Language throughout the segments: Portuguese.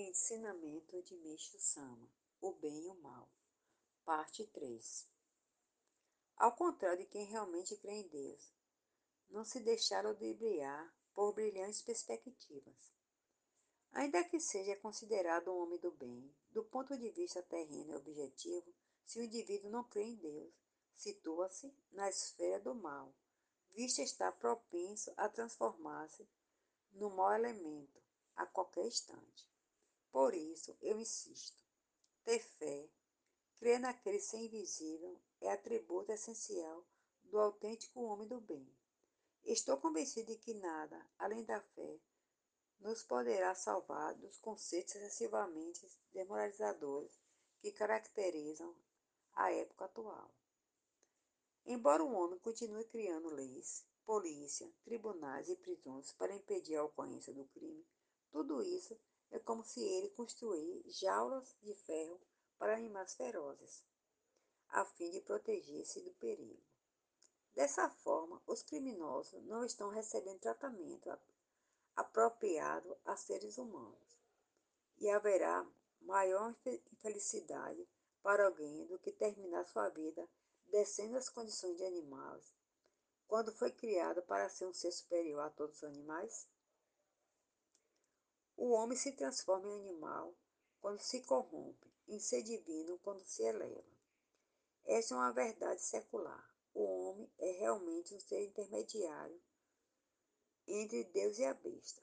Ensinamento de Meixo Sama: O Bem e o Mal. Parte 3. Ao contrário de quem realmente crê em Deus, não se deixaram ludibriar por brilhantes perspectivas. Ainda que seja considerado um homem do bem, do ponto de vista terreno e objetivo, se o indivíduo não crê em Deus, situa-se na esfera do mal, visto estar propenso a transformar-se no mau elemento a qualquer instante. Por isso, eu insisto: ter fé, crer naquele ser invisível, é atributo essencial do autêntico homem do bem. Estou convencido de que nada, além da fé, nos poderá salvar dos conceitos excessivamente demoralizadores que caracterizam a época atual. Embora o homem continue criando leis, polícia, tribunais e prisões para impedir a ocorrência do crime, tudo isso é como se ele construir jaulas de ferro para animais ferozes, a fim de proteger-se do perigo. Dessa forma, os criminosos não estão recebendo tratamento apropriado a seres humanos. E haverá maior infelicidade para alguém do que terminar sua vida descendo as condições de animais, quando foi criado para ser um ser superior a todos os animais? O homem se transforma em animal quando se corrompe, em ser divino quando se eleva. Essa é uma verdade secular. O homem é realmente um ser intermediário entre Deus e a besta.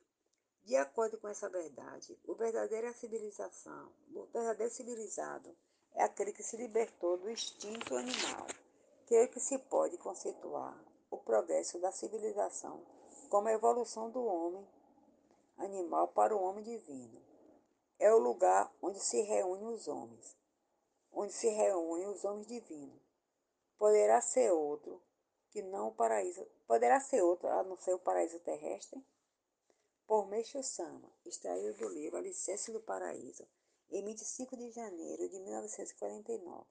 De acordo com essa verdade, o verdadeira civilização, o verdadeiro civilizado é aquele que se libertou do instinto animal. Creio que se pode conceituar o progresso da civilização como a evolução do homem animal para o homem divino. É o lugar onde se reúnem os homens, onde se reúnem os homens divinos. Poderá ser outro que não o paraíso, poderá ser outro a não ser o paraíso terrestre? Por Meixo Sama, extraído do livro Alicerce do Paraíso, em 25 de janeiro de 1949.